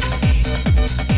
Thank you.